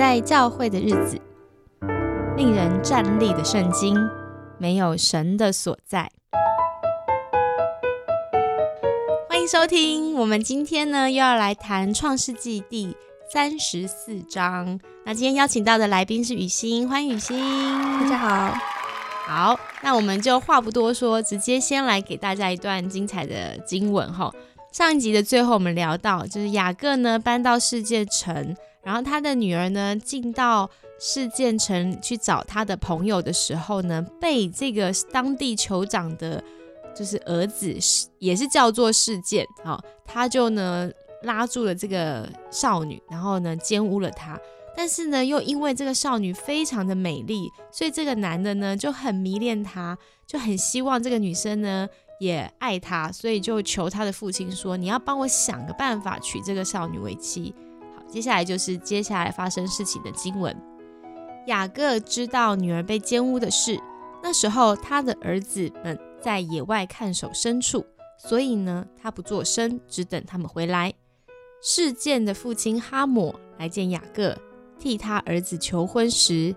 在教会的日子，令人站立的圣经，没有神的所在。欢迎收听，我们今天呢又要来谈创世纪第三十四章。那今天邀请到的来宾是雨欣，欢迎雨欣，大家好。好，那我们就话不多说，直接先来给大家一段精彩的经文哈。上一集的最后，我们聊到就是雅各呢搬到世界城。然后他的女儿呢，进到事件城去找他的朋友的时候呢，被这个当地酋长的，就是儿子也是叫做事件啊，他就呢拉住了这个少女，然后呢奸污了她。但是呢，又因为这个少女非常的美丽，所以这个男的呢就很迷恋她，就很希望这个女生呢也爱他，所以就求他的父亲说：“你要帮我想个办法娶这个少女为妻。”接下来就是接下来发生事情的经文。雅各知道女儿被奸污的事，那时候他的儿子们在野外看守牲畜，所以呢，他不做声，只等他们回来。事件的父亲哈姆来见雅各，替他儿子求婚时，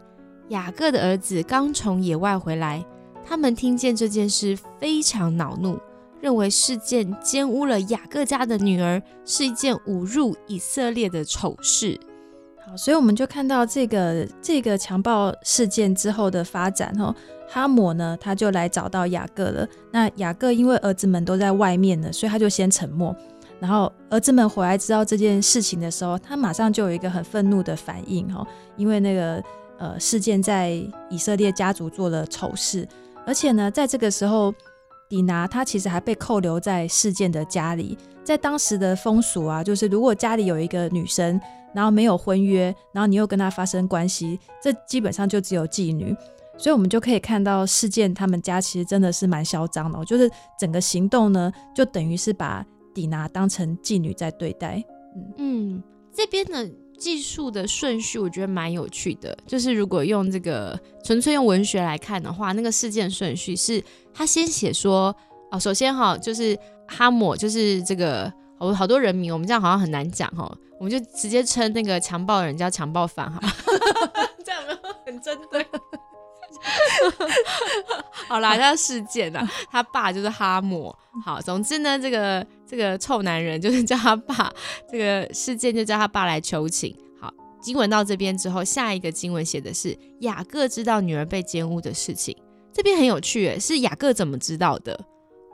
雅各的儿子刚从野外回来，他们听见这件事非常恼怒。认为事件奸污了雅各家的女儿是一件侮辱以色列的丑事。好，所以我们就看到这个这个强暴事件之后的发展。哈，哈姆呢，他就来找到雅各了。那雅各因为儿子们都在外面呢，所以他就先沉默。然后儿子们回来知道这件事情的时候，他马上就有一个很愤怒的反应。哈，因为那个呃事件在以色列家族做了丑事，而且呢，在这个时候。迪拿他其实还被扣留在事件的家里，在当时的风俗啊，就是如果家里有一个女生，然后没有婚约，然后你又跟她发生关系，这基本上就只有妓女。所以我们就可以看到事件他们家其实真的是蛮嚣张的，就是整个行动呢，就等于是把迪拿当成妓女在对待。嗯，这边呢。技术的顺序我觉得蛮有趣的，就是如果用这个纯粹用文学来看的话，那个事件顺序是他先写说哦，首先哈就是哈姆就是这个好好多人名，我们这样好像很难讲哈，我们就直接称那个强暴人叫强暴犯哈，这样有没有很针对？好啦，叫事件啊，他爸就是哈姆。好，总之呢，这个这个臭男人就是叫他爸，这个事件就叫他爸来求情。好，经文到这边之后，下一个经文写的是雅各知道女儿被奸污的事情。这边很有趣，是雅各怎么知道的？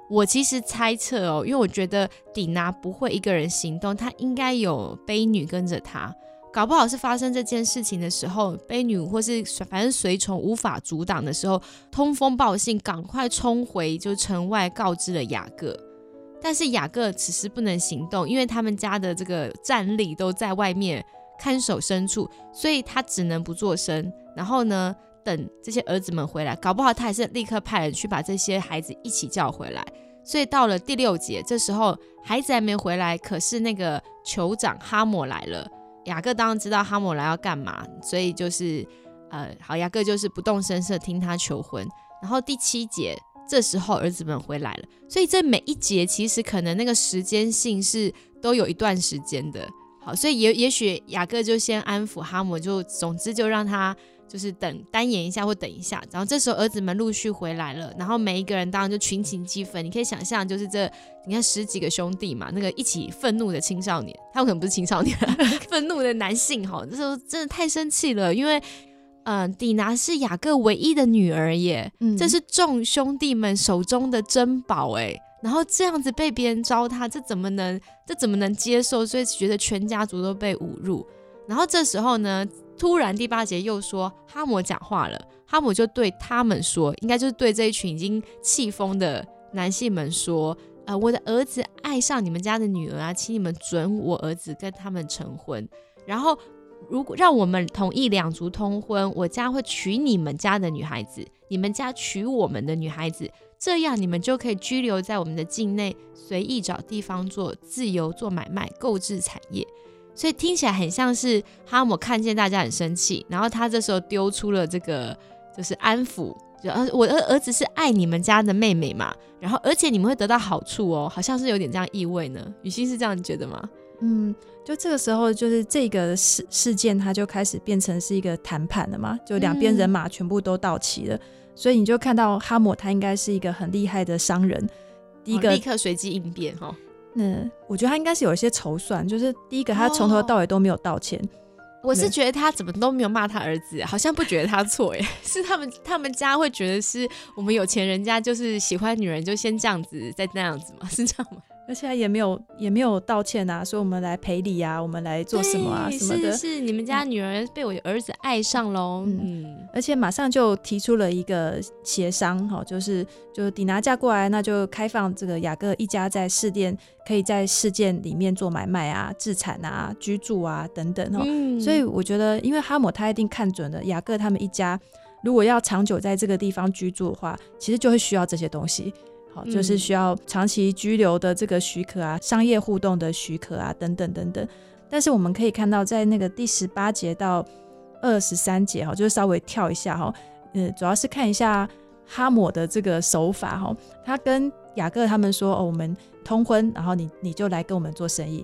我其实猜测哦，因为我觉得底拿不会一个人行动，他应该有婢女跟着他。搞不好是发生这件事情的时候，被女或是反正随从无法阻挡的时候，通风报信，赶快冲回就城外告知了雅各。但是雅各此时不能行动，因为他们家的这个战力都在外面看守牲畜，所以他只能不做声。然后呢，等这些儿子们回来，搞不好他还是立刻派人去把这些孩子一起叫回来。所以到了第六节，这时候孩子还没回来，可是那个酋长哈姆来了。雅各当然知道哈姆来要干嘛，所以就是，呃，好，雅各就是不动声色听他求婚。然后第七节，这时候儿子们回来了，所以这每一节其实可能那个时间性是都有一段时间的。好，所以也也许雅各就先安抚哈姆，就总之就让他。就是等单演一下或等一下，然后这时候儿子们陆续回来了，然后每一个人当然就群情激愤。你可以想象，就是这你看十几个兄弟嘛，那个一起愤怒的青少年，他有可能不是青少年，愤怒的男性哈，这时候真的太生气了，因为嗯，底拿是雅各唯一的女儿耶，这是众兄弟们手中的珍宝哎，然后这样子被别人糟蹋，这怎么能这怎么能接受？所以觉得全家族都被侮辱。然后这时候呢？突然，第八节又说哈姆讲话了。哈姆就对他们说，应该就是对这一群已经气疯的男性们说：“呃，我的儿子爱上你们家的女儿啊，请你们准我儿子跟他们成婚。然后，如果让我们同意两族通婚，我家会娶你们家的女孩子，你们家娶我们的女孩子，这样你们就可以居留在我们的境内，随意找地方做自由做买卖，购置产业。”所以听起来很像是哈姆看见大家很生气，然后他这时候丢出了这个就是安抚，就呃我的儿子是爱你们家的妹妹嘛，然后而且你们会得到好处哦，好像是有点这样意味呢。雨欣是这样觉得吗？嗯，就这个时候，就是这个事事件，它就开始变成是一个谈判了嘛，就两边人马全部都到齐了，所以你就看到哈姆他应该是一个很厉害的商人，第一个立刻随机应变哈。嗯，我觉得他应该是有一些筹算，就是第一个他从头到尾都没有道歉。我是觉得他怎么都没有骂他儿子，好像不觉得他错耶，是他们他们家会觉得是我们有钱人家就是喜欢女人就先这样子再那样子吗？是这样吗？而且也没有也没有道歉啊，说我们来赔礼啊，我们来做什么啊什么的。是是，你们家女儿被我儿子爱上喽。嗯，而且马上就提出了一个协商，哈，就是就迪拿嫁过来，那就开放这个雅各一家在市店可以在市店里面做买卖啊、置产啊、居住啊等等哦。所以我觉得，因为哈姆他一定看准了雅各他们一家如果要长久在这个地方居住的话，其实就会需要这些东西。好，就是需要长期居留的这个许可啊，商业互动的许可啊，等等等等。但是我们可以看到，在那个第十八节到二十三节，哈，就是稍微跳一下哈，嗯，主要是看一下哈姆的这个手法哈。他跟雅各他们说，哦，我们通婚，然后你你就来跟我们做生意。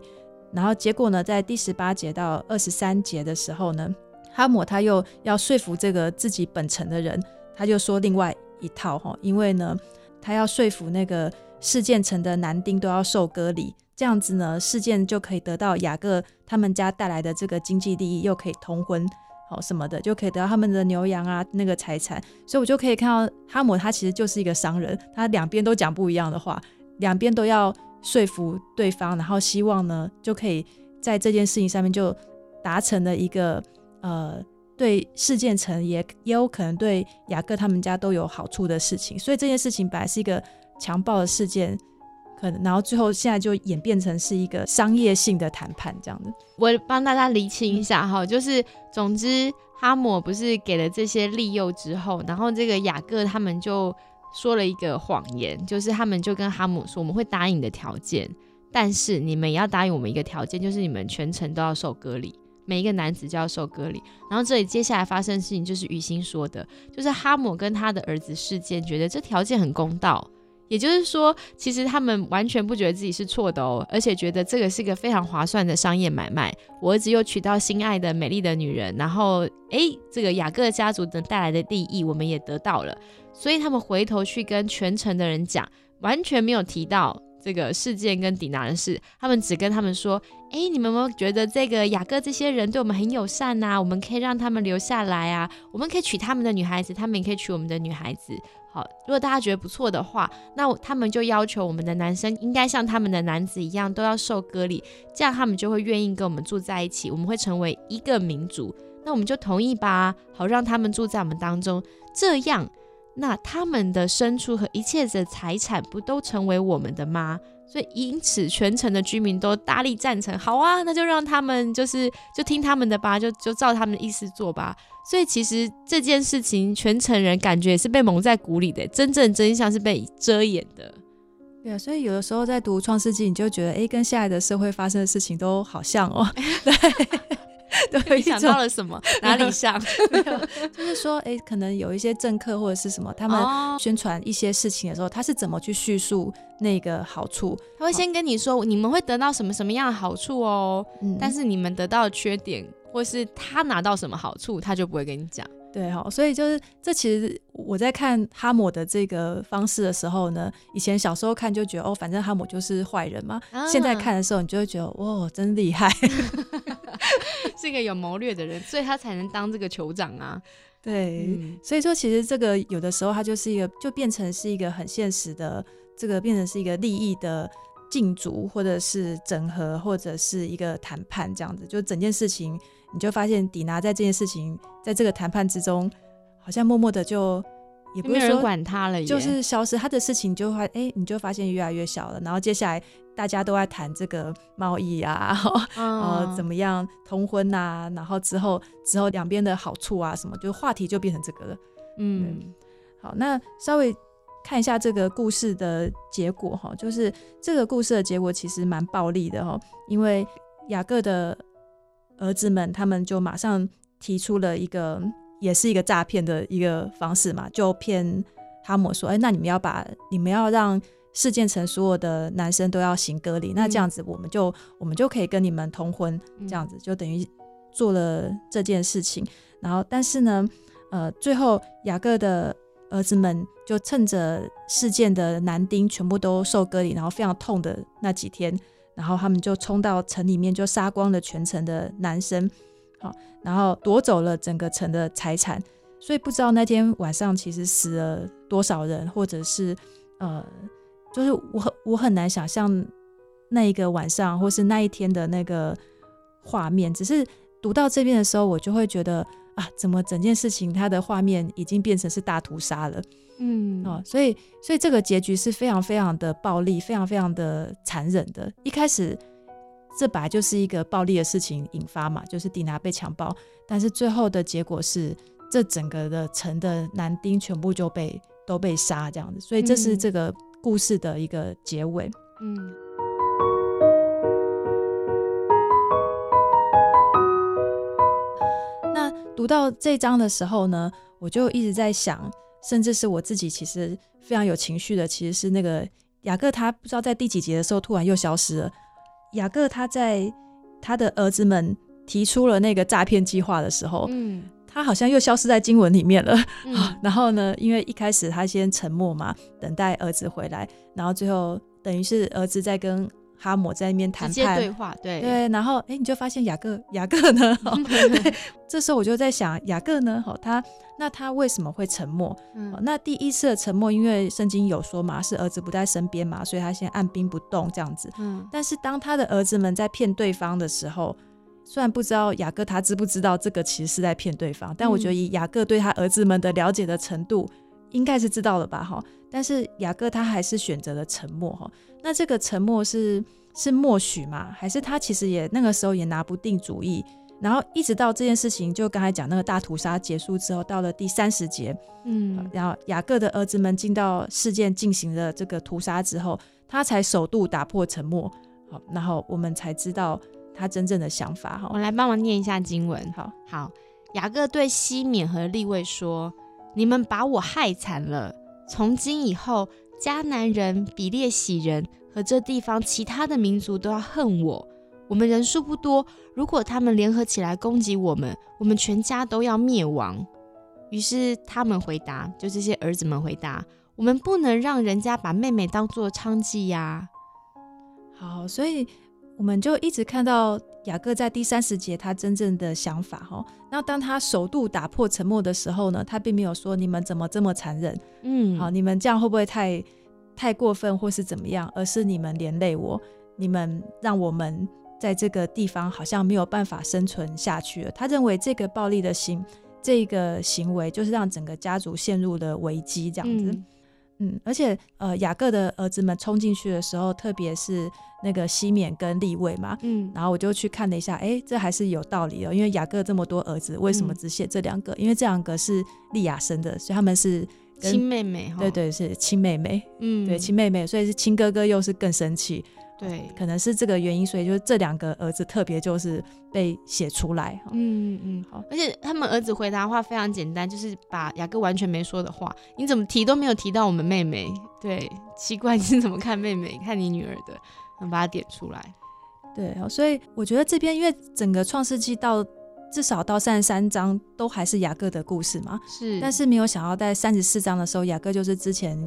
然后结果呢，在第十八节到二十三节的时候呢，哈姆他又要说服这个自己本城的人，他就说另外一套哈，因为呢。他要说服那个事件城的男丁都要受割礼，这样子呢，事件就可以得到雅各他们家带来的这个经济利益，又可以通婚，好什么的，就可以得到他们的牛羊啊那个财产。所以我就可以看到哈姆他其实就是一个商人，他两边都讲不一样的话，两边都要说服对方，然后希望呢就可以在这件事情上面就达成了一个呃。对事件层也也有可能对雅各他们家都有好处的事情，所以这件事情本来是一个强暴的事件，可能然后最后现在就演变成是一个商业性的谈判这样的。我帮大家厘清一下哈，就是总之哈姆不是给了这些利诱之后，然后这个雅各他们就说了一个谎言，就是他们就跟哈姆说我们会答应你的条件，但是你们也要答应我们一个条件，就是你们全程都要受割礼。每一个男子就要受割礼，然后这里接下来发生的事情就是雨欣说的，就是哈姆跟他的儿子事件觉得这条件很公道，也就是说，其实他们完全不觉得自己是错的哦，而且觉得这个是一个非常划算的商业买卖。我儿子又娶到心爱的美丽的女人，然后诶，这个雅各家族能带来的利益我们也得到了，所以他们回头去跟全城的人讲，完全没有提到。这个事件跟迪娜的事，他们只跟他们说：“哎，你们有没有觉得这个雅各这些人对我们很友善呐？我们可以让他们留下来啊，我们可以娶他们的女孩子，他们也可以娶我们的女孩子。好，如果大家觉得不错的话，那他们就要求我们的男生应该像他们的男子一样，都要受割礼，这样他们就会愿意跟我们住在一起，我们会成为一个民族。那我们就同意吧，好让他们住在我们当中，这样。”那他们的牲畜和一切的财产不都成为我们的吗？所以因此全城的居民都大力赞成。好啊，那就让他们就是就听他们的吧，就就照他们的意思做吧。所以其实这件事情全城人感觉也是被蒙在鼓里的，真正真相是被遮掩的。对啊，所以有的时候在读《创世纪》，你就觉得哎，跟现在的社会发生的事情都好像哦。对。对，想到了什么？哪里像？就是说，哎，可能有一些政客或者是什么，他们宣传一些事情的时候，他是怎么去叙述那个好处？他会先跟你说，你们会得到什么什么样的好处哦，但是你们得到的缺点，或是他拿到什么好处，他就不会跟你讲。对哈，所以就是这其实我在看哈姆的这个方式的时候呢，以前小时候看就觉得哦，反正哈姆就是坏人嘛。现在看的时候，你就会觉得哇，真厉害，是一个有谋略的人，所以他才能当这个酋长啊。对，所以说其实这个有的时候他就是一个，就变成是一个很现实的，这个变成是一个利益的竞逐，或者是整合，或者是一个谈判这样子，就整件事情。你就发现，迪娜在这件事情，在这个谈判之中，好像默默的就也不是说管他了，就是消失。他的事情就会，哎，你就发现越来越小了。然后接下来大家都在谈这个贸易啊，呃，怎么样通婚啊，然后之后之后两边的好处啊，什么，就话题就变成这个了。嗯，好，那稍微看一下这个故事的结果哈，就是这个故事的结果其实蛮暴力的哈，因为雅各的。儿子们，他们就马上提出了一个，也是一个诈骗的一个方式嘛，就骗哈姆说：“哎，那你们要把你们要让事件城所有的男生都要行割礼，那这样子我们就我们就可以跟你们通婚，这样子就等于做了这件事情。然后，但是呢，呃，最后雅各的儿子们就趁着事件的男丁全部都受割礼，然后非常痛的那几天，然后他们就冲到城里面，就杀光了全城的男生，好，然后夺走了整个城的财产。所以不知道那天晚上其实死了多少人，或者是呃，就是我很我很难想象那一个晚上或是那一天的那个画面。只是读到这边的时候，我就会觉得啊，怎么整件事情它的画面已经变成是大屠杀了？嗯，哦，所以所以这个结局是非常非常的暴力，非常非常的残忍的。一开始这本来就是一个暴力的事情引发嘛，就是迪娜被强暴，但是最后的结果是。这整个的城的男丁全部就被都被杀这样子，所以这是这个故事的一个结尾。嗯。那读到这章的时候呢，我就一直在想，甚至是我自己其实非常有情绪的，其实是那个雅各，他不知道在第几节的时候突然又消失了。雅各他在他的儿子们提出了那个诈骗计划的时候，嗯。他好像又消失在经文里面了。然后呢，因为一开始他先沉默嘛，等待儿子回来，然后最后等于是儿子在跟哈姆在那边谈判对话，对对。然后哎，你就发现雅各雅各呢？这时候我就在想，雅各呢？好，他那他为什么会沉默？那第一次的沉默，因为圣经有说嘛，是儿子不在身边嘛，所以他先按兵不动这样子。嗯。但是当他的儿子们在骗对方的时候。虽然不知道雅各他知不知道这个其实是在骗对方，但我觉得以雅各对他儿子们的了解的程度，应该是知道了吧哈。但是雅各他还是选择了沉默哈。那这个沉默是是默许吗？还是他其实也那个时候也拿不定主意？然后一直到这件事情就刚才讲那个大屠杀结束之后，到了第三十节，嗯，然后雅各的儿子们进到事件进行了这个屠杀之后，他才首度打破沉默。好，然后我们才知道。他真正的想法哈，我来帮忙念一下经文。好好，雅各对西缅和利位说：“你们把我害惨了。从今以后，迦南人、比列喜人和这地方其他的民族都要恨我。我们人数不多，如果他们联合起来攻击我们，我们全家都要灭亡。”于是他们回答，就这些儿子们回答：“我们不能让人家把妹妹当做娼妓呀。”好，所以。我们就一直看到雅各在第三十节他真正的想法哈。那当他首度打破沉默的时候呢，他并没有说你们怎么这么残忍，嗯，好，你们这样会不会太太过分或是怎么样？而是你们连累我，你们让我们在这个地方好像没有办法生存下去了。他认为这个暴力的行这个行为就是让整个家族陷入了危机，这样子。嗯，而且呃，雅各的儿子们冲进去的时候，特别是那个西缅跟利位嘛，嗯，然后我就去看了一下，哎，这还是有道理的，因为雅各这么多儿子，为什么只写这两个？因为这两个是利亚生的，所以他们是亲妹妹，对对，是亲妹妹，嗯，对，亲妹妹，所以是亲哥哥又是更生气。对，可能是这个原因，所以就是这两个儿子特别就是被写出来。嗯嗯，好。而且他们儿子回答话非常简单，就是把雅各完全没说的话，你怎么提都没有提到我们妹妹。对，奇怪，你是怎么看妹妹？看你女儿的，能把它点出来。对，所以我觉得这边因为整个创世纪到至少到三十三章都还是雅各的故事嘛，是。但是没有想到在三十四章的时候，雅各就是之前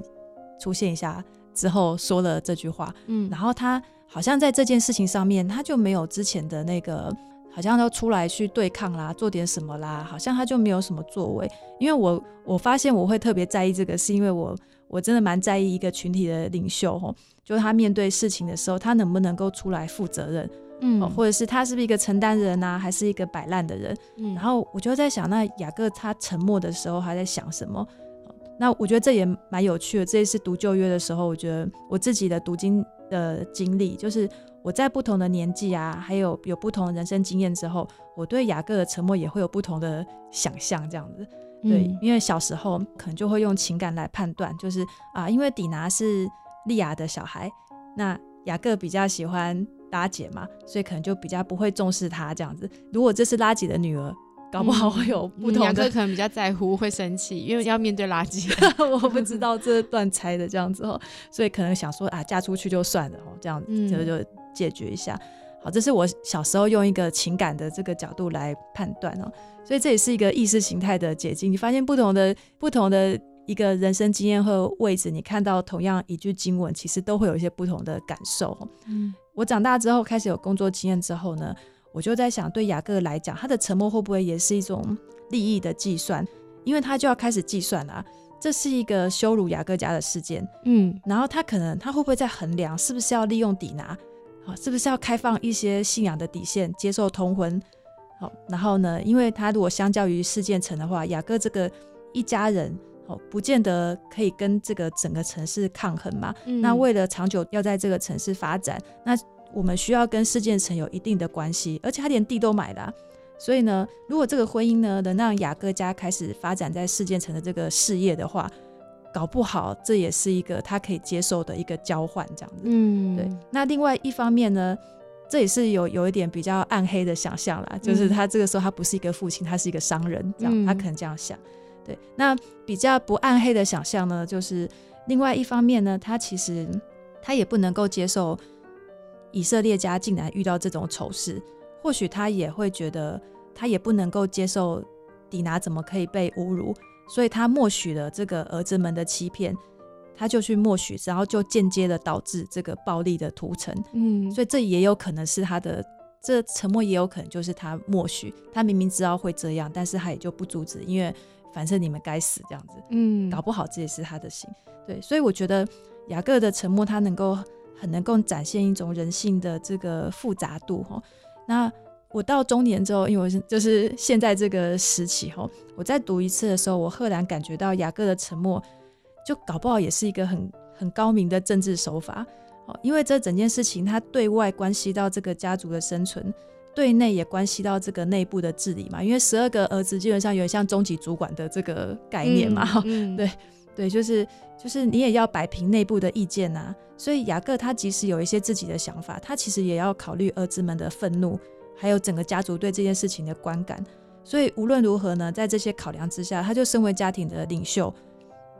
出现一下。之后说了这句话，嗯，然后他好像在这件事情上面，他就没有之前的那个，好像要出来去对抗啦，做点什么啦，好像他就没有什么作为。因为我我发现我会特别在意这个，是因为我我真的蛮在意一个群体的领袖吼，就是他面对事情的时候，他能不能够出来负责任，嗯，或者是他是不是一个承担人呐，还是一个摆烂的人？嗯，然后我就在想，那雅各他沉默的时候，他在想什么？那我觉得这也蛮有趣的。这一次读旧约的时候，我觉得我自己的读经的经历，就是我在不同的年纪啊，还有有不同的人生经验之后，我对雅各的沉默也会有不同的想象。这样子，对，因为小时候可能就会用情感来判断，就是啊，因为底拿是利亚的小孩，那雅各比较喜欢拉姐嘛，所以可能就比较不会重视她这样子。如果这是拉姐的女儿。搞不好会有不同的。可能比较在乎，会生气，因为要面对垃圾。我不知道这段拆的这样子哦，所以可能想说啊，嫁出去就算了哦，这样就就解决一下。好，这是我小时候用一个情感的这个角度来判断哦，所以这也是一个意识形态的解禁。你发现不同的不同的一个人生经验和位置，你看到同样一句经文，其实都会有一些不同的感受。嗯，我长大之后开始有工作经验之后呢，我就在想，对雅各来讲，他的沉默会不会也是一种利益的计算？因为他就要开始计算了，这是一个羞辱雅各家的事件。嗯，然后他可能他会不会在衡量，是不是要利用底拿？好是不是要开放一些信仰的底线，接受通婚？好，然后呢？因为他如果相较于事件城的话，雅各这个一家人哦，不见得可以跟这个整个城市抗衡嘛。那为了长久要在这个城市发展，那我们需要跟事件城有一定的关系，而且他连地都买了。所以呢，如果这个婚姻呢能让雅各家开始发展在事件城的这个事业的话，搞不好，这也是一个他可以接受的一个交换，这样子。嗯，对。那另外一方面呢，这也是有有一点比较暗黑的想象啦，就是他这个时候他不是一个父亲，他是一个商人，这样他可能这样想。对。那比较不暗黑的想象呢，就是另外一方面呢，他其实他也不能够接受以色列家竟然遇到这种丑事，或许他也会觉得他也不能够接受底拿怎么可以被侮辱。所以他默许了这个儿子们的欺骗，他就去默许，然后就间接的导致这个暴力的屠城。嗯，所以这也有可能是他的这沉默，也有可能就是他默许。他明明知道会这样，但是他也就不阻止，因为反正你们该死这样子。嗯，搞不好这也是他的心。对，所以我觉得雅各的沉默，他能够很能够展现一种人性的这个复杂度。哈，那。我到中年之后，因为我是就是现在这个时期哈，我再读一次的时候，我赫然感觉到雅各的沉默，就搞不好也是一个很很高明的政治手法哦。因为这整件事情，它对外关系到这个家族的生存，对内也关系到这个内部的治理嘛。因为十二个儿子基本上有点像终极主管的这个概念嘛，对对，就是就是你也要摆平内部的意见呐。所以雅各他即使有一些自己的想法，他其实也要考虑儿子们的愤怒。还有整个家族对这件事情的观感，所以无论如何呢，在这些考量之下，他就身为家庭的领袖，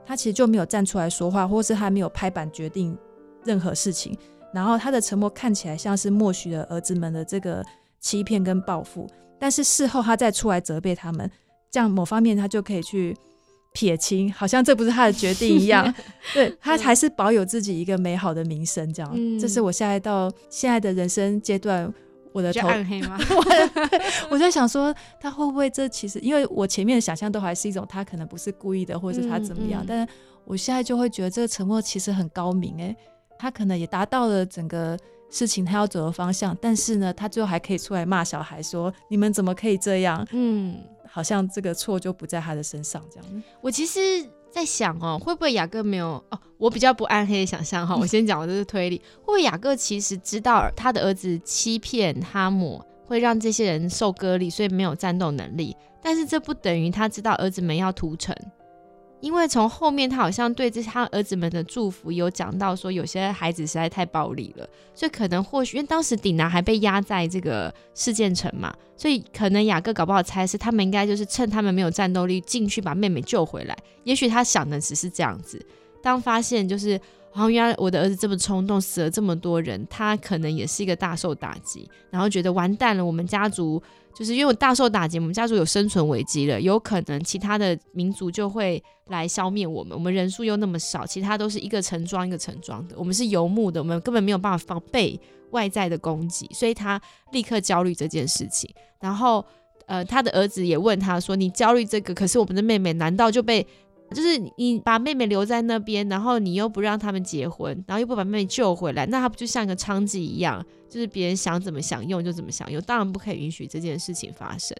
他其实就没有站出来说话，或是他没有拍板决定任何事情。然后他的沉默看起来像是默许了儿子们的这个欺骗跟报复，但是事后他再出来责备他们，这样某方面他就可以去撇清，好像这不是他的决定一样。对他还是保有自己一个美好的名声，这样。这是我现在到现在的人生阶段。我的头暗黑吗？我在想说，他会不会这其实，因为我前面的想象都还是一种他可能不是故意的，或者是他怎么样。但是我现在就会觉得这个沉默其实很高明哎，他可能也达到了整个事情他要走的方向。但是呢，他最后还可以出来骂小孩说：“你们怎么可以这样？”嗯，好像这个错就不在他的身上这样。我其实。在想哦，会不会雅各没有哦？我比较不暗黑的想象哈，我先讲，我这是推理。会不会雅各其实知道他的儿子欺骗哈姆，会让这些人受割礼，所以没有战斗能力？但是这不等于他知道儿子们要屠城。因为从后面他好像对这他儿子们的祝福有讲到说，有些孩子实在太暴力了，所以可能或许因为当时顶男还被压在这个事件城嘛，所以可能雅各搞不好猜是他们应该就是趁他们没有战斗力进去把妹妹救回来。也许他想的只是这样子，当发现就是然后原来我的儿子这么冲动，死了这么多人，他可能也是一个大受打击，然后觉得完蛋了，我们家族。就是因为我大受打击，我们家族有生存危机了，有可能其他的民族就会来消灭我们。我们人数又那么少，其他都是一个城庄一个城庄的，我们是游牧的，我们根本没有办法防备外在的攻击，所以他立刻焦虑这件事情。然后，呃，他的儿子也问他说：“你焦虑这个，可是我们的妹妹难道就被？”就是你把妹妹留在那边，然后你又不让他们结婚，然后又不把妹妹救回来，那他不就像一个娼妓一样？就是别人想怎么享用就怎么享用，当然不可以允许这件事情发生。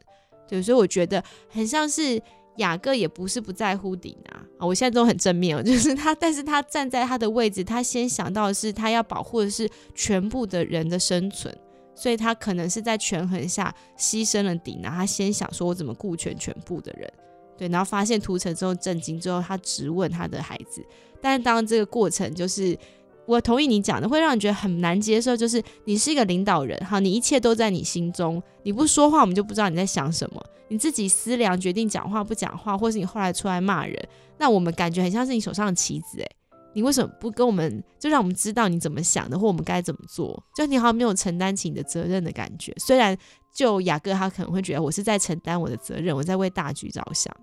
对，所以我觉得很像是雅各也不是不在乎顶啊啊！我现在都很正面哦，就是他，但是他站在他的位置，他先想到的是他要保护的是全部的人的生存，所以他可能是在权衡下牺牲了顶啊。他先想说我怎么顾全全部的人。对，然后发现屠城之后震惊之后，他直问他的孩子。但是当这个过程就是，我同意你讲的，会让你觉得很难接受。就是你是一个领导人，好，你一切都在你心中，你不说话，我们就不知道你在想什么。你自己思量决定讲话不讲话，或是你后来出来骂人，那我们感觉很像是你手上的棋子，诶，你为什么不跟我们，就让我们知道你怎么想的，或我们该怎么做？就你好像没有承担起你的责任的感觉。虽然就雅各他可能会觉得我是在承担我的责任，我在为大局着想。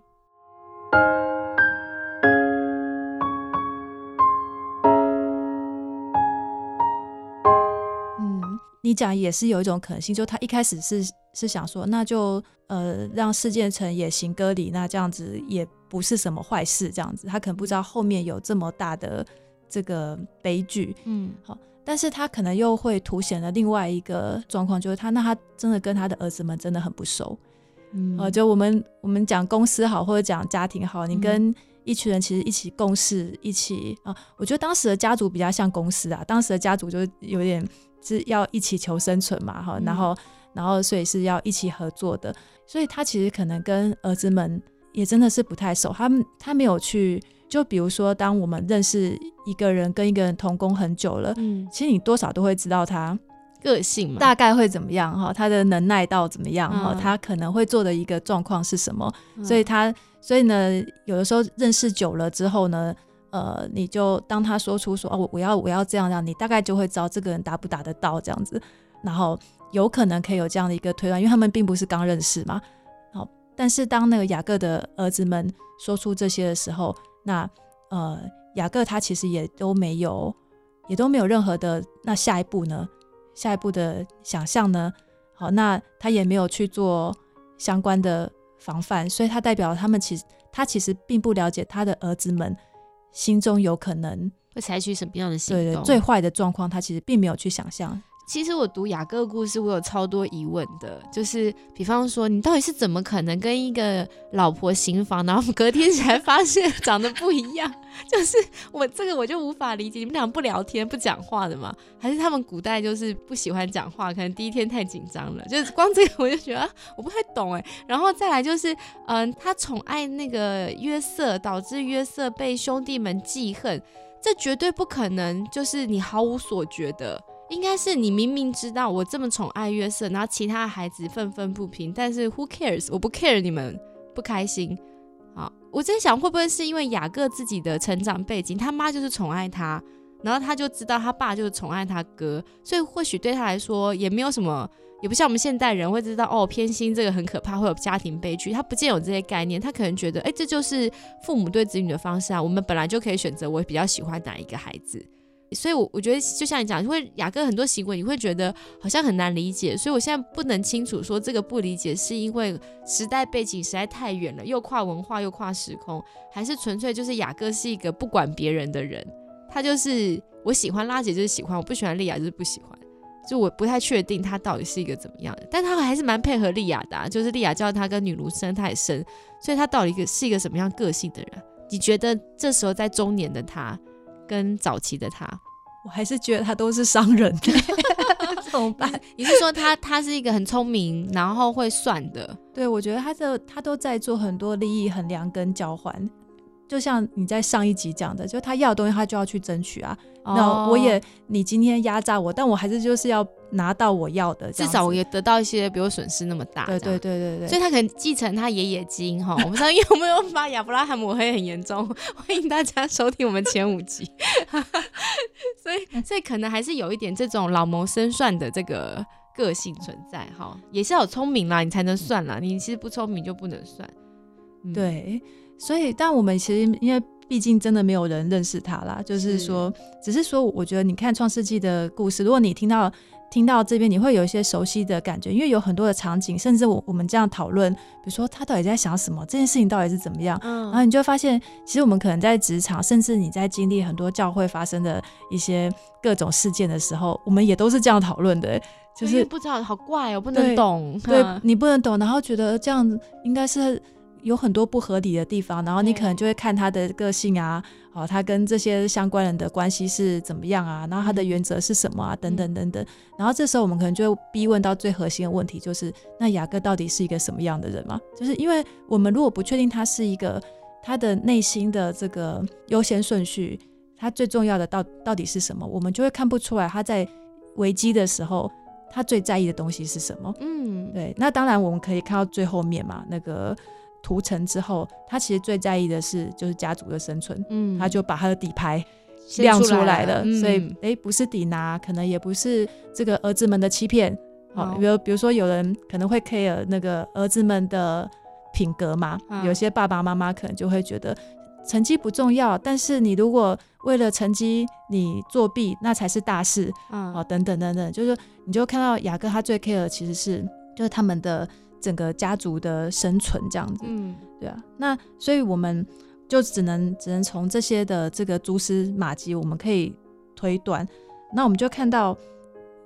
你讲也是有一种可能性，就他一开始是是想说，那就呃让事件成也行割礼，那这样子也不是什么坏事，这样子。他可能不知道后面有这么大的这个悲剧，嗯，好，但是他可能又会凸显了另外一个状况，就是他那他真的跟他的儿子们真的很不熟，嗯，呃，就我们我们讲公司好或者讲家庭好，你跟一群人其实一起共事一起啊，我觉得当时的家族比较像公司啊，当时的家族就有点。是要一起求生存嘛，哈，然后，然后，所以是要一起合作的，所以他其实可能跟儿子们也真的是不太熟，他们他没有去，就比如说，当我们认识一个人跟一个人同工很久了，嗯，其实你多少都会知道他个性嘛，大概会怎么样哈，他的能耐到怎么样哈，他可能会做的一个状况是什么，所以他，所以呢，有的时候认识久了之后呢。呃，你就当他说出说哦，我我要我要这样这样，你大概就会知道这个人达不达得到这样子，然后有可能可以有这样的一个推断，因为他们并不是刚认识嘛。好，但是当那个雅各的儿子们说出这些的时候，那呃，雅各他其实也都没有，也都没有任何的那下一步呢，下一步的想象呢，好，那他也没有去做相关的防范，所以他代表他们其实他其实并不了解他的儿子们。心中有可能会采取什么样的行动？对对，最坏的状况，他其实并没有去想象。其实我读雅各的故事，我有超多疑问的，就是比方说，你到底是怎么可能跟一个老婆行房，然后隔天起来发现 长得不一样？就是我这个我就无法理解，你们俩不聊天不讲话的吗？还是他们古代就是不喜欢讲话，可能第一天太紧张了？就是光这个我就觉得我不太懂哎。然后再来就是，嗯，他宠爱那个约瑟，导致约瑟被兄弟们记恨，这绝对不可能，就是你毫无所觉的。应该是你明明知道我这么宠爱约瑟，然后其他孩子愤愤不平，但是 who cares？我不 care 你们不开心。好，我在想会不会是因为雅各自己的成长背景，他妈就是宠爱他，然后他就知道他爸就是宠爱他哥，所以或许对他来说也没有什么，也不像我们现代人会知道哦偏心这个很可怕，会有家庭悲剧。他不见有这些概念，他可能觉得哎这就是父母对子女的方式啊，我们本来就可以选择我比较喜欢哪一个孩子。所以，我我觉得就像你讲，因为雅各很多行为，你会觉得好像很难理解。所以我现在不能清楚说这个不理解是因为时代背景实在太远了，又跨文化又跨时空，还是纯粹就是雅各是一个不管别人的人。他就是我喜欢拉姐就是喜欢，我不喜欢莉亚就是不喜欢。就我不太确定他到底是一个怎么样的，但他还是蛮配合莉亚的，就是莉亚叫他跟女奴生，他也生。所以他到底一个是一个什么样个性的人？你觉得这时候在中年的他？跟早期的他，我还是觉得他都是商人，怎么办？你是说他他是一个很聪明，然后会算的？对，我觉得他的他都在做很多利益衡量跟交换。就像你在上一集讲的，就他要的东西，他就要去争取啊。那我也，你今天压榨我，但我还是就是要拿到我要的，至少我也得到一些，比如损失那么大。对对对对对。所以他可能继承他爷爷基因哈。我不知道有没有把亚伯拉罕抹黑很严重，欢迎大家收听我们前五集。所以，所以可能还是有一点这种老谋深算的这个个性存在哈，也是要聪明啦，你才能算啦。你其实不聪明就不能算。对。所以，但我们其实因为毕竟真的没有人认识他啦，就是说，只是说，我觉得你看《创世纪》的故事，如果你听到听到这边，你会有一些熟悉的感觉，因为有很多的场景，甚至我我们这样讨论，比如说他到底在想什么，这件事情到底是怎么样，然后你就会发现，其实我们可能在职场，甚至你在经历很多教会发生的一些各种事件的时候，我们也都是这样讨论的，就是不知道好怪哦，不能懂，对你不能懂，然后觉得这样应该是。有很多不合理的地方，然后你可能就会看他的个性啊，哦，他跟这些相关人的关系是怎么样啊，然后他的原则是什么啊，等等等等。然后这时候我们可能就会逼问到最核心的问题，就是那雅各到底是一个什么样的人嘛？就是因为我们如果不确定他是一个他的内心的这个优先顺序，他最重要的到到底是什么，我们就会看不出来他在危机的时候他最在意的东西是什么？嗯，对，那当然我们可以看到最后面嘛，那个屠城之后，他其实最在意的是就是家族的生存，嗯，他就把他的底牌亮出来来了，所以嗯诶，不是抵拿，可能也不是这个儿子们的欺骗，好、哦比如比如说有人可能会 care 那个儿子们的品格嘛，嗯有些爸爸妈妈可能就会觉得成绩不重要，但是你如果为了成绩你作弊，那才是大事，嗯。哦，等等等等，就是你就看到雅各他最 care 的其实是就是他们的整个家族的生存这样子，嗯。对啊，那所以我们就只能只能从这些的这个蛛丝马迹，我们可以推断，那我们就看到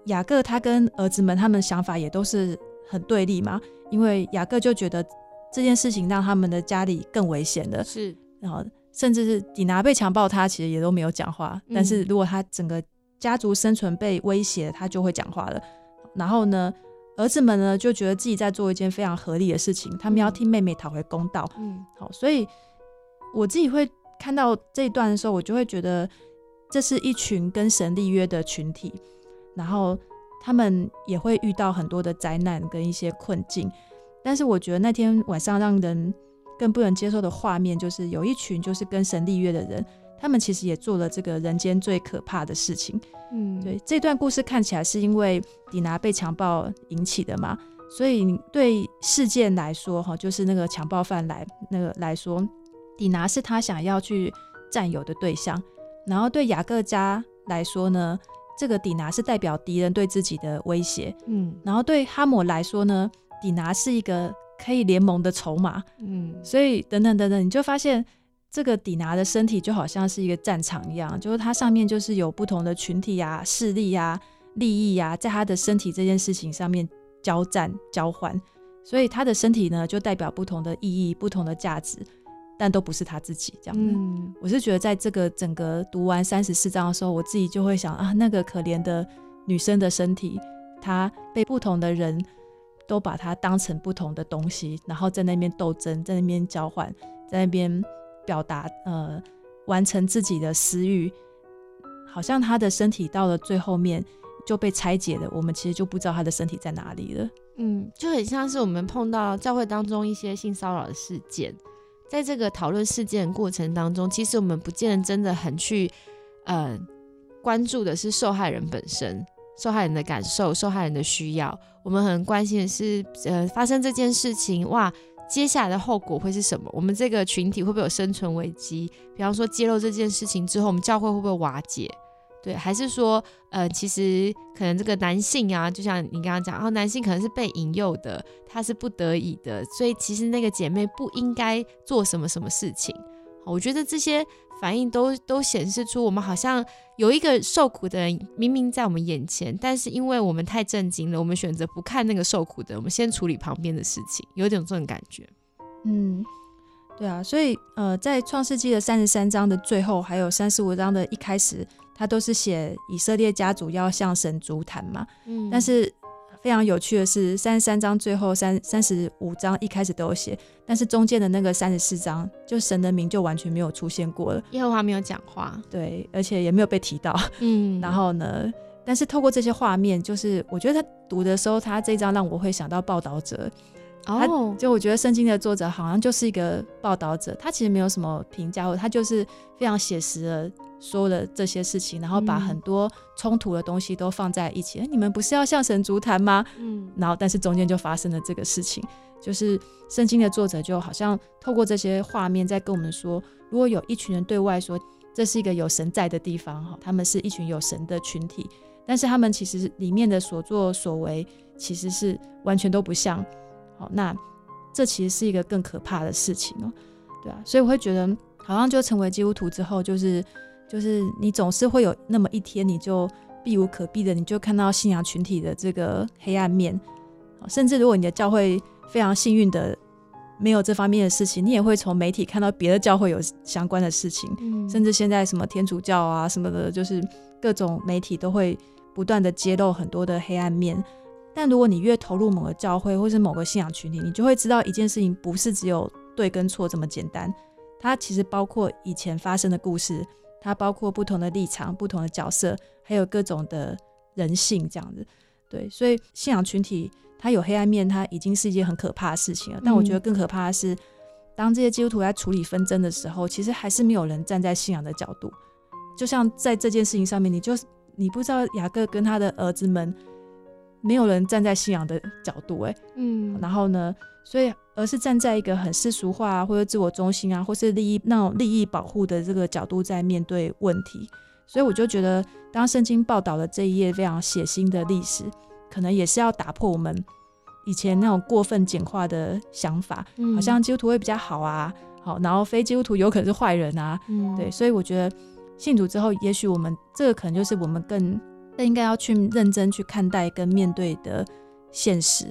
雅各他跟儿子们他们想法也都是很对立嘛，因为雅各就觉得这件事情让他们的家里更危险了，是。然后甚至是底拿被强暴，他其实也都没有讲话，嗯但是如果他整个家族生存被威胁，他就会讲话了。然后呢，儿子们呢就觉得自己在做一件非常合理的事情，他们要嗯替妹妹讨回公道。嗯好，所以我自己会看到这一段的时候，我就会觉得这是一群跟神立约的群体，然后他们也会遇到很多的灾难跟一些困境。但是我觉得那天晚上让人更不能接受的画面，就是有一群就是跟神立约的人，他们其实也做了这个人间最可怕的事情。嗯，对，这段故事看起来是因为迪拿被强暴引起的嘛，所以对事件来说，哈，就是那个强暴犯来那个来说，迪拿是他想要去占有的对象，然后对雅各家来说呢，这个迪拿是代表敌人对自己的威胁，嗯。然后对哈姆来说呢，迪拿是一个可以联盟的筹码，嗯。所以等等等等，你就发现这个底拿的身体就好像是一个战场一样，就是它上面就是有不同的群体啊、势力啊、利益啊，在他的身体这件事情上面交战交换，所以他的身体呢就代表不同的意义、不同的价值，但都不是他自己这样子。嗯我是觉得在这个整个读完三十四章的时候，我自己就会想啊，那个可怜的女生的身体，她被不同的人都把它当成不同的东西，然后在那边斗争，在那边交换，在那边表达呃完成自己的私欲，好像他的身体到了最后面就被拆解了，我们其实就不知道他的身体在哪里了。嗯，就很像是我们碰到教会当中一些性骚扰的事件，在这个讨论事件过程当中，其实我们不见得真的很去呃关注的是受害人本身。受害人的感受、受害人的需要，我们很关心的是，呃，发生这件事情，哇，接下来的后果会是什么？我们这个群体会不会有生存危机？比方说，揭露这件事情之后，我们教会会不会瓦解？对，还是说，呃，其实可能这个男性啊，就像你刚刚讲，然、后男性可能是被引诱的，他是不得已的，所以其实那个姐妹不应该做什么什么事情。好我觉得这些反应都都显示出，我们好像有一个受苦的人明明在我们眼前，但是因为我们太震惊了，我们选择不看那个受苦的，我们先处理旁边的事情，有点这种感觉。嗯，对啊，所以呃，在创世纪的三十三章的最后，还有三十五章的一开始，他都是写以色列家族要向神足坛嘛。嗯但是非常有趣的是，三十三章最后三三十五章一开始都有写，但是中间的那个三十四章，就神的名就完全没有出现过了。耶和华没有讲话，对，而且也没有被提到。嗯 然后呢，但是透过这些画面，就是我觉得他读的时候，他这一章让我会想到报道者。哦，就我觉得圣经的作者好像就是一个报道者，他其实没有什么评价，或他就是非常写实的说了这些事情，然后把嗯很多冲突的东西都放在一起。诶你们不是要向神足坛吗？嗯然后但是中间就发生了这个事情，就是圣经的作者就好像透过这些画面在跟我们说，如果有一群人对外说这是一个有神在的地方哈，他们是一群有神的群体，但是他们其实里面的所作所为其实是完全都不像。好，那这其实是一个更可怕的事情哦，对啊，所以我会觉得好像就成为基督徒之后，就是就是你总是会有那么一天，你就避无可避的，你就看到信仰群体的这个黑暗面，好甚至如果你的教会非常幸运的没有这方面的事情，你也会从媒体看到别的教会有相关的事情，嗯甚至现在什么天主教啊什么的，就是各种媒体都会不断的揭露很多的黑暗面。但如果你越投入某个教会或是某个信仰群体，你就会知道一件事情不是只有对跟错这么简单，它其实包括以前发生的故事，它包括不同的立场、不同的角色，还有各种的人性这样子。对，所以信仰群体它有黑暗面，它已经是一件很可怕的事情了。但我觉得更可怕的是，当这些基督徒在处理纷争的时候，其实还是没有人站在信仰的角度。就像在这件事情上面，你就你不知道雅各跟他的儿子们，没有人站在信仰的角度，哎，嗯，然后呢，所以而是站在一个很世俗化或者自我中心啊，或是利益那种利益保护的这个角度在面对问题。所以我就觉得，当圣经报道了这一页非常血腥的历史，可能也是要打破我们以前那种过分简化的想法，好像基督徒会比较好啊，好，然后非基督徒有可能是坏人啊，对，所以我觉得信主之后，也许我们这个可能就是我们更更应该要去认真去看待跟面对的现实，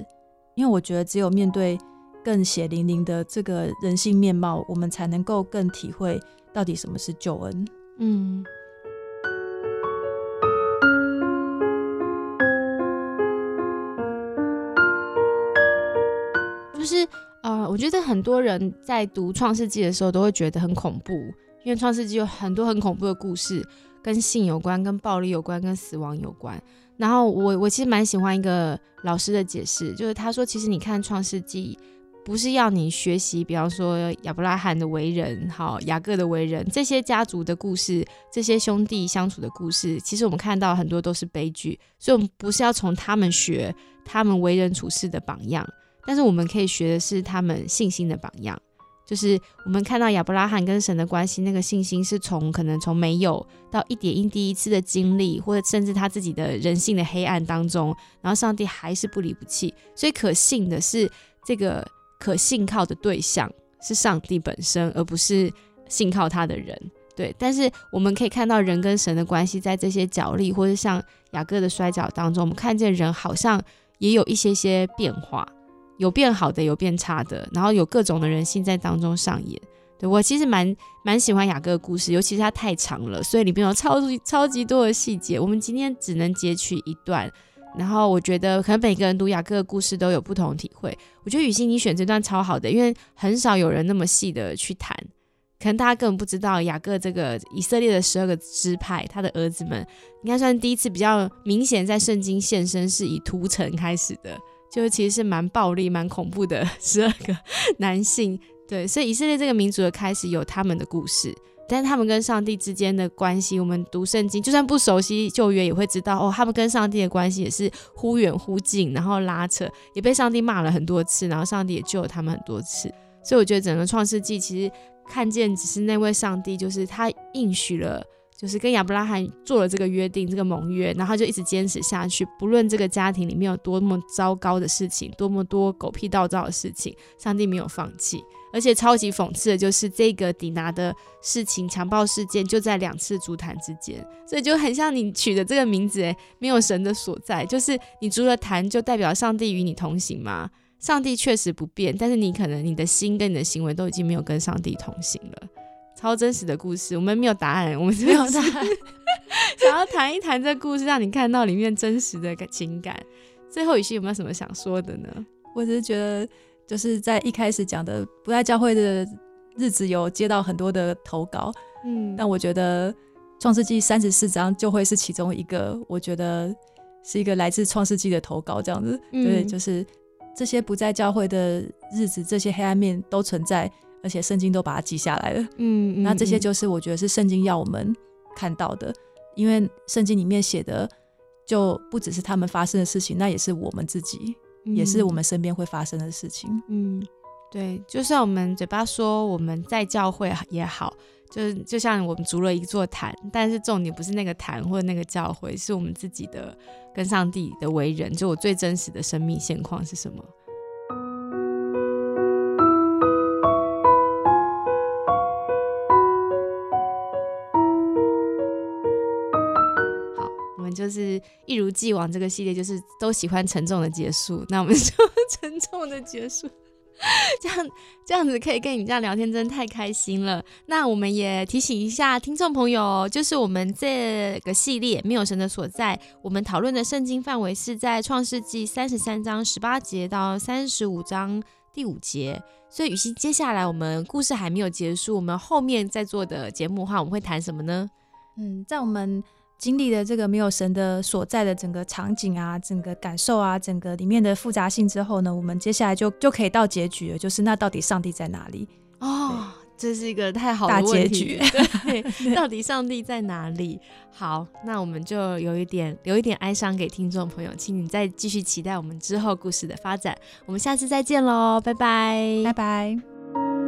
因为我觉得只有面对更血淋淋的这个人性面貌，我们才能够更体会到底什么是救恩，嗯。就是啊，我觉得很多人在读《创世纪》的时候都会觉得很恐怖，因为《创世纪》有很多很恐怖的故事，跟性有关、跟暴力有关、跟死亡有关。然后我我其实蛮喜欢一个老师的解释，就是他说，其实你看《创世纪》，不是要你学习，比方说亚伯拉罕的为人，好雅各的为人，这些家族的故事，这些兄弟相处的故事，其实我们看到很多都是悲剧，所以我们不是要从他们学他们为人处事的榜样。但是我们可以学的是他们信心的榜样，就是我们看到亚伯拉罕跟神的关系，那个信心是从可能从没有到一点一滴一次的经历，或者甚至他自己的人性的黑暗当中，然后上帝还是不离不弃。所以可信的是这个可信靠的对象是上帝本身，而不是信靠他的人。对，但是我们可以看到人跟神的关系，在这些角力或者像雅各的摔跤当中，我们看见人好像也有一些些变化。有变好的，有变差的，然后有各种的人性在当中上演。对我其实蛮蛮喜欢雅各的故事，尤其是它太长了，所以里面有超级超级多的细节。我们今天只能截取一段，然后我觉得可能每个人读雅各的故事都有不同体会。我觉得雨欣你选这段超好的，因为很少有人那么细的去谈，可能大家根本不知道雅各这个以色列的十二个支派，他的儿子们应该算第一次比较明显在圣经现身，是以屠城开始的。就其实是蛮暴力、蛮恐怖的十二个男性，对，所以以色列这个民族的开始有他们的故事，但他们跟上帝之间的关系，我们读圣经就算不熟悉旧约，也会知道哦，他们跟上帝的关系也是忽远忽近，然后拉扯，也被上帝骂了很多次，然后上帝也救了他们很多次，所以我觉得整个创世纪其实看见只是那位上帝，就是他应许了。就是跟亚伯拉罕做了这个约定，这个盟约，然后就一直坚持下去。不论这个家庭里面有多么糟糕的事情，多么多狗屁倒灶的事情，上帝没有放弃。而且超级讽刺的就是，这个迪拿的事情，强暴事件就在两次足坛之间，所以就很像你取的这个名字，诶，没有神的所在，就是你足了坛就代表上帝与你同行吗？上帝确实不变，但是你可能你的心跟你的行为都已经没有跟上帝同行了。超真实的故事，我们没有答案，我们没有答案，想要谈一谈这故事，让你看到里面真实的情感。最后，雨欣有没有什么想说的呢？我只是觉得，就是在一开始讲的不在教会的日子，有接到很多的投稿，嗯，但我觉得创世纪三十四章就会是其中一个，我觉得是一个来自创世纪的投稿，这样子，对，就是这些不在教会的日子，这些黑暗面都存在。而且圣经都把它记下来了，嗯，那这些就是我觉得是圣经要我们看到的，因为圣经里面写的就不只是他们发生的事情，那也是我们自己，也是我们身边会发生的事情。嗯，对，就算我们嘴巴说我们在教会也好，就是就像我们筑了一座坛，但是重点不是那个坛或者那个教会，是我们自己的跟上帝的为人，就我最真实的生命现况是什么。就是一如既往，这个系列就是都喜欢沉重的结束，那我们 就沉重的结束。这样这样子可以跟你这样聊天，真的太开心了。那我们也提醒一下听众朋友，就是我们这个系列没有神的所在，我们讨论的圣经范围是在创世纪三十三章十八节到三十五章第五节。所以，雨欣，接下来我们故事还没有结束，我们后面在做的节目的话，我们会谈什么呢？嗯，在我们。经历了这个没有神的所在的整个场景啊，整个感受啊，整个里面的复杂性之后呢，我们接下来就就可以到结局了，就是那到底上帝在哪里？哦，这是一个太好的大结局 对，到底上帝在哪里？好，那我们就有一点留一点哀伤给听众朋友，请你再继续期待我们之后故事的发展。我们下次再见喽，拜拜，拜拜。